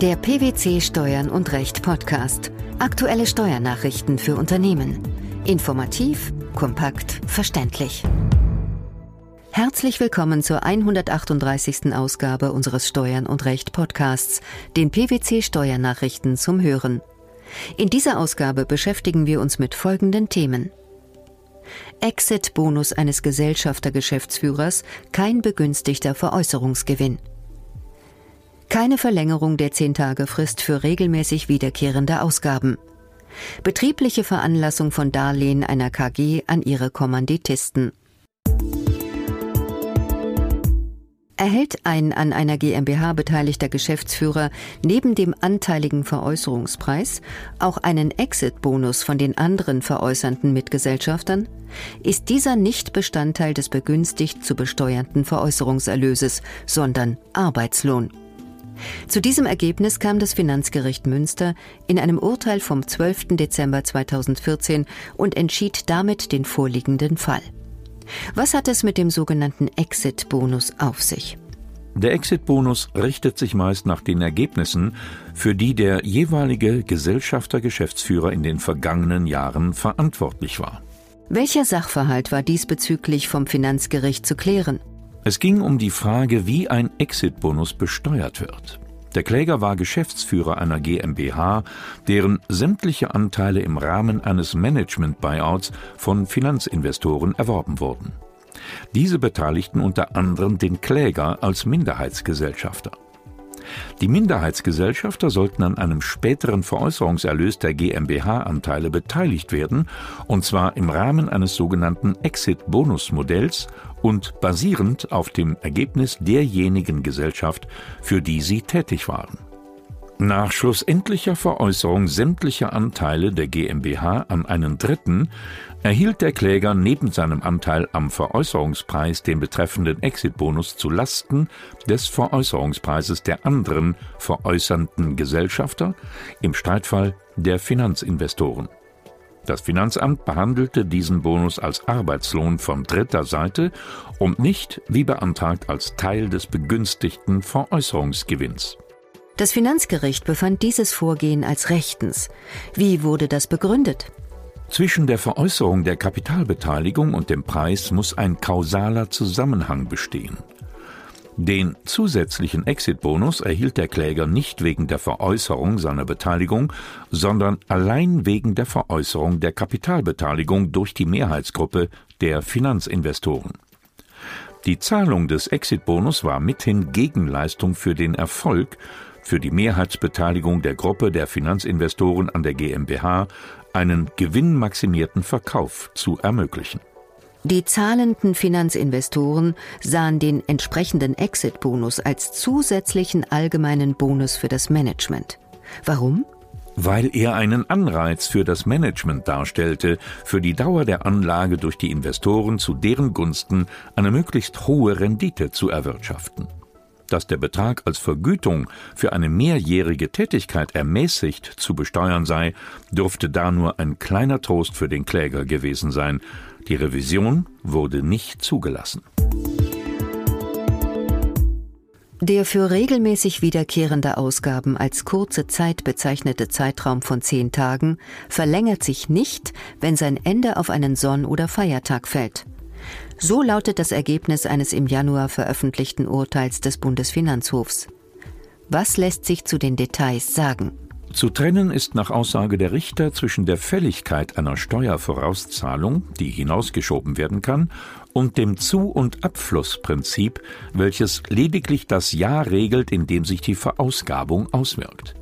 Der PwC Steuern und Recht Podcast. Aktuelle Steuernachrichten für Unternehmen. Informativ, kompakt, verständlich. Herzlich willkommen zur 138. Ausgabe unseres Steuern und Recht Podcasts, den PwC Steuernachrichten zum Hören. In dieser Ausgabe beschäftigen wir uns mit folgenden Themen. Exit-Bonus eines Gesellschaftergeschäftsführers, kein begünstigter Veräußerungsgewinn. Keine Verlängerung der 10-Tage-Frist für regelmäßig wiederkehrende Ausgaben. Betriebliche Veranlassung von Darlehen einer KG an ihre Kommanditisten. Erhält ein an einer GmbH beteiligter Geschäftsführer neben dem anteiligen Veräußerungspreis auch einen Exit-Bonus von den anderen veräußernden Mitgesellschaftern? Ist dieser nicht Bestandteil des begünstigt zu besteuernden Veräußerungserlöses, sondern Arbeitslohn. Zu diesem Ergebnis kam das Finanzgericht Münster in einem Urteil vom 12. Dezember 2014 und entschied damit den vorliegenden Fall. Was hat es mit dem sogenannten Exit-Bonus auf sich? Der Exit-Bonus richtet sich meist nach den Ergebnissen, für die der jeweilige Gesellschafter-Geschäftsführer in den vergangenen Jahren verantwortlich war. Welcher Sachverhalt war diesbezüglich vom Finanzgericht zu klären? Es ging um die Frage, wie ein Exit-Bonus besteuert wird. Der Kläger war Geschäftsführer einer GmbH, deren sämtliche Anteile im Rahmen eines Management-Buyouts von Finanzinvestoren erworben wurden. Diese beteiligten unter anderem den Kläger als Minderheitsgesellschafter. Die Minderheitsgesellschafter sollten an einem späteren Veräußerungserlös der GmbH-Anteile beteiligt werden, und zwar im Rahmen eines sogenannten Exit-Bonus-Modells und basierend auf dem Ergebnis derjenigen Gesellschaft, für die sie tätig waren. Nach schlussendlicher Veräußerung sämtlicher Anteile der GmbH an einen Dritten erhielt der Kläger neben seinem Anteil am Veräußerungspreis den betreffenden Exitbonus zu Lasten des Veräußerungspreises der anderen veräußernden Gesellschafter, im Streitfall der Finanzinvestoren. Das Finanzamt behandelte diesen Bonus als Arbeitslohn von dritter Seite und nicht, wie beantragt, als Teil des begünstigten Veräußerungsgewinns. Das Finanzgericht befand dieses Vorgehen als rechtens. Wie wurde das begründet? Zwischen der Veräußerung der Kapitalbeteiligung und dem Preis muss ein kausaler Zusammenhang bestehen. Den zusätzlichen Exit-Bonus erhielt der Kläger nicht wegen der Veräußerung seiner Beteiligung, sondern allein wegen der Veräußerung der Kapitalbeteiligung durch die Mehrheitsgruppe der Finanzinvestoren. Die Zahlung des Exit-Bonus war mithin Gegenleistung für den Erfolg, für die Mehrheitsbeteiligung der Gruppe der Finanzinvestoren an der GmbH einen gewinnmaximierten Verkauf zu ermöglichen. Die zahlenden Finanzinvestoren sahen den entsprechenden Exit-Bonus als zusätzlichen allgemeinen Bonus für das Management. Warum? Weil er einen Anreiz für das Management darstellte, für die Dauer der Anlage durch die Investoren zu deren Gunsten eine möglichst hohe Rendite zu erwirtschaften. Dass der Betrag als Vergütung für eine mehrjährige Tätigkeit ermäßigt zu besteuern sei, dürfte da nur ein kleiner Trost für den Kläger gewesen sein. Die Revision wurde nicht zugelassen. Der für regelmäßig wiederkehrende Ausgaben als kurze Zeit bezeichnete Zeitraum von zehn Tagen verlängert sich nicht, wenn sein Ende auf einen Sonn- oder Feiertag fällt. So lautet das Ergebnis eines im Januar veröffentlichten Urteils des Bundesfinanzhofs. Was lässt sich zu den Details sagen? Zu trennen ist nach Aussage der Richter zwischen der Fälligkeit einer Steuervorauszahlung, die hinausgeschoben werden kann, und dem Zu- und Abflussprinzip, welches lediglich das Jahr regelt, in dem sich die Verausgabung auswirkt.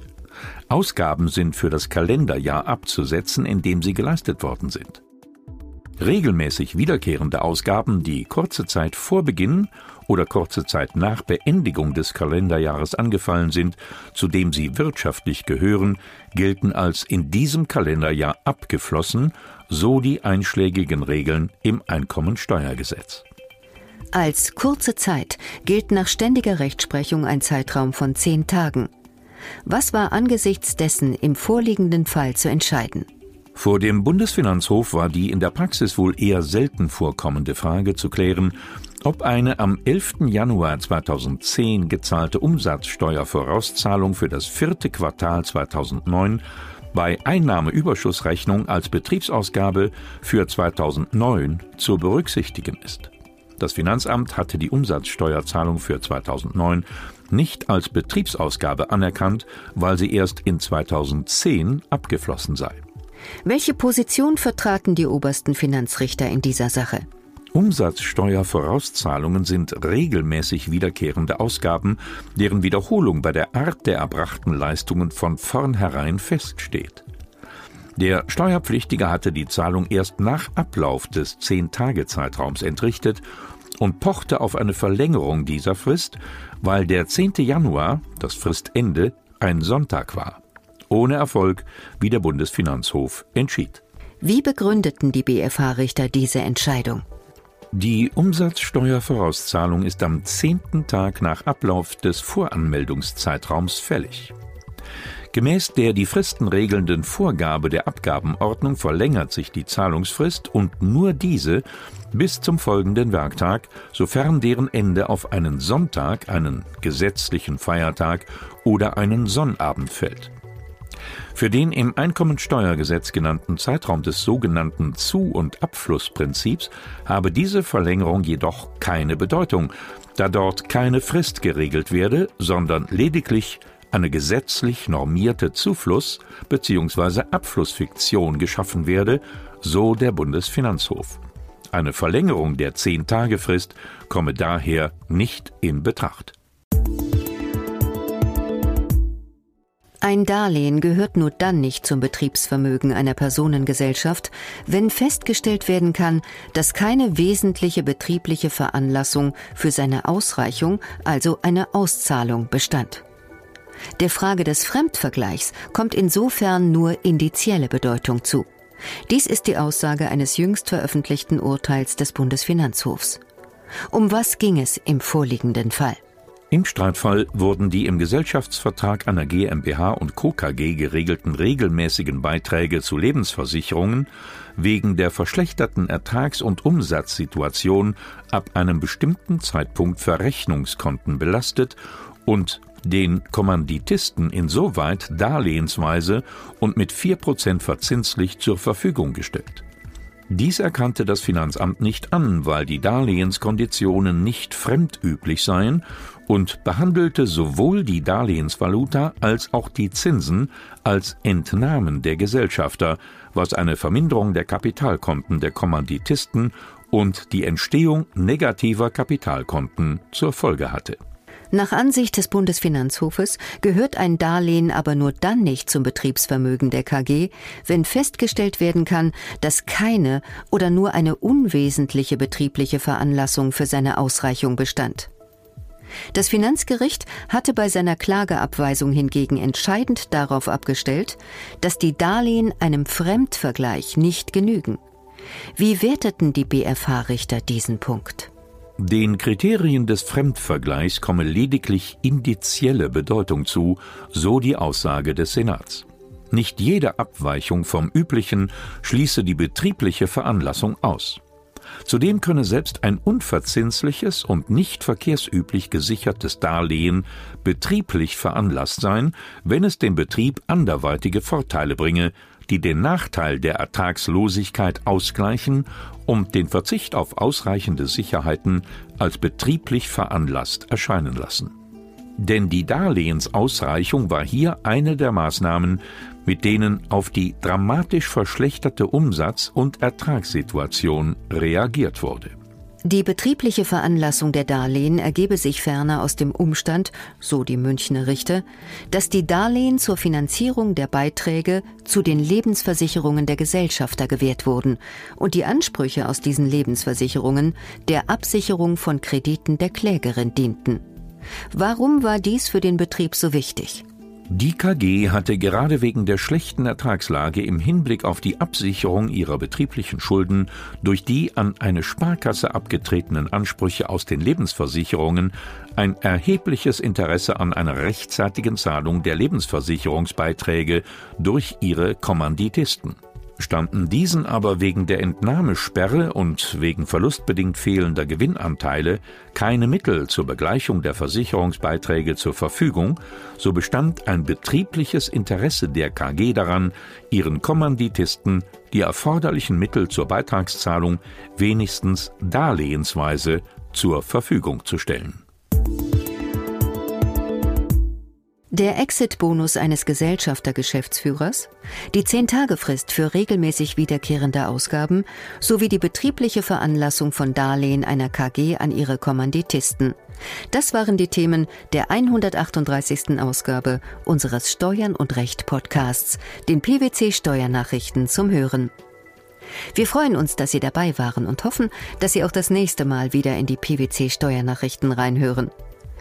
Ausgaben sind für das Kalenderjahr abzusetzen, in dem sie geleistet worden sind. Regelmäßig wiederkehrende Ausgaben, die kurze Zeit vor Beginn oder kurze Zeit nach Beendigung des Kalenderjahres angefallen sind, zu dem sie wirtschaftlich gehören, gelten als in diesem Kalenderjahr abgeflossen, so die einschlägigen Regeln im Einkommensteuergesetz. Als kurze Zeit gilt nach ständiger Rechtsprechung ein Zeitraum von zehn Tagen. Was war angesichts dessen im vorliegenden Fall zu entscheiden? Vor dem Bundesfinanzhof war die in der Praxis wohl eher selten vorkommende Frage zu klären, ob eine am 11. Januar 2010 gezahlte Umsatzsteuervorauszahlung für das vierte Quartal 2009 bei Einnahmeüberschussrechnung als Betriebsausgabe für 2009 zu berücksichtigen ist. Das Finanzamt hatte die Umsatzsteuerzahlung für 2009 nicht als Betriebsausgabe anerkannt, weil sie erst in 2010 abgeflossen sei. Welche Position vertraten die obersten Finanzrichter in dieser Sache? Umsatzsteuervorauszahlungen sind regelmäßig wiederkehrende Ausgaben, deren Wiederholung bei der Art der erbrachten Leistungen von vornherein feststeht. Der Steuerpflichtige hatte die Zahlung erst nach Ablauf des Zehn-Tage-Zeitraums entrichtet und pochte auf eine Verlängerung dieser Frist, weil der 10. Januar, das Fristende, ein Sonntag war. Ohne Erfolg, wie der Bundesfinanzhof entschied. Wie begründeten die BFH-Richter diese Entscheidung? Die Umsatzsteuervorauszahlung ist am zehnten Tag nach Ablauf des Voranmeldungszeitraums fällig. Gemäß der die Fristen regelnden Vorgabe der Abgabenordnung verlängert sich die Zahlungsfrist und nur diese bis zum folgenden Werktag, sofern deren Ende auf einen Sonntag, einen gesetzlichen Feiertag oder einen Sonnabend fällt. Für den im Einkommensteuergesetz genannten Zeitraum des sogenannten Zu- und Abflussprinzips habe diese Verlängerung jedoch keine Bedeutung, da dort keine Frist geregelt werde, sondern lediglich eine gesetzlich normierte Zufluss- bzw. Abflussfiktion geschaffen werde, so der Bundesfinanzhof. Eine Verlängerung der Zehn-Tage-Frist komme daher nicht in Betracht. Ein Darlehen gehört nur dann nicht zum Betriebsvermögen einer Personengesellschaft, wenn festgestellt werden kann, dass keine wesentliche betriebliche Veranlassung für seine Ausreichung, also eine Auszahlung, bestand. Der Frage des Fremdvergleichs kommt insofern nur indizielle Bedeutung zu. Dies ist die Aussage eines jüngst veröffentlichten Urteils des Bundesfinanzhofs. Um was ging es im vorliegenden Fall? Im Streitfall wurden die im Gesellschaftsvertrag einer GmbH und Co. KG geregelten regelmäßigen Beiträge zu Lebensversicherungen wegen der verschlechterten Ertrags- und Umsatzsituation ab einem bestimmten Zeitpunkt Verrechnungskonten belastet und den Kommanditisten insoweit darlehensweise und mit 4% verzinslich zur Verfügung gestellt. Dies erkannte das Finanzamt nicht an, weil die Darlehenskonditionen nicht fremdüblich seien und behandelte sowohl die Darlehensvaluta als auch die Zinsen als Entnahmen der Gesellschafter, was eine Verminderung der Kapitalkonten der Kommanditisten und die Entstehung negativer Kapitalkonten zur Folge hatte. Nach Ansicht des Bundesfinanzhofes gehört ein Darlehen aber nur dann nicht zum Betriebsvermögen der KG, wenn festgestellt werden kann, dass keine oder nur eine unwesentliche betriebliche Veranlassung für seine Ausreichung bestand. Das Finanzgericht hatte bei seiner Klageabweisung hingegen entscheidend darauf abgestellt, dass die Darlehen einem Fremdvergleich nicht genügen. Wie werteten die BFH-Richter diesen Punkt? Den Kriterien des Fremdvergleichs komme lediglich indizielle Bedeutung zu, so die Aussage des Senats. Nicht jede Abweichung vom üblichen schließe die betriebliche Veranlassung aus. Zudem könne selbst ein unverzinsliches und nicht verkehrsüblich gesichertes Darlehen betrieblich veranlasst sein, wenn es dem Betrieb anderweitige Vorteile bringe, die den Nachteil der Ertragslosigkeit ausgleichen und den Verzicht auf ausreichende Sicherheiten als betrieblich veranlasst erscheinen lassen. Denn die Darlehensausreichung war hier eine der Maßnahmen, mit denen auf die dramatisch verschlechterte Umsatz- und Ertragssituation reagiert wurde. Die betriebliche Veranlassung der Darlehen ergebe sich ferner aus dem Umstand, so die Münchner Richter, dass die Darlehen zur Finanzierung der Beiträge zu den Lebensversicherungen der Gesellschafter gewährt wurden und die Ansprüche aus diesen Lebensversicherungen der Absicherung von Krediten der Klägerin dienten. Warum war dies für den Betrieb so wichtig? Die KG hatte gerade wegen der schlechten Ertragslage im Hinblick auf die Absicherung ihrer betrieblichen Schulden durch die an eine Sparkasse abgetretenen Ansprüche aus den Lebensversicherungen ein erhebliches Interesse an einer rechtzeitigen Zahlung der Lebensversicherungsbeiträge durch ihre Kommanditisten. Standen diesen aber wegen der Entnahmesperre und wegen verlustbedingt fehlender Gewinnanteile keine Mittel zur Begleichung der Versicherungsbeiträge zur Verfügung, so bestand ein betriebliches Interesse der KG daran, ihren Kommanditisten die erforderlichen Mittel zur Beitragszahlung wenigstens darlehensweise zur Verfügung zu stellen Der Exit-Bonus eines Gesellschafter-Geschäftsführers, die Zehn-Tage-Frist für regelmäßig wiederkehrende Ausgaben sowie die betriebliche Veranlassung von Darlehen einer KG an ihre Kommanditisten. Das waren die Themen der 138. Ausgabe unseres Steuern und Recht Podcasts, den PwC Steuernachrichten zum Hören. Wir freuen uns, dass Sie dabei waren und hoffen, dass Sie auch das nächste Mal wieder in die PwC Steuernachrichten reinhören.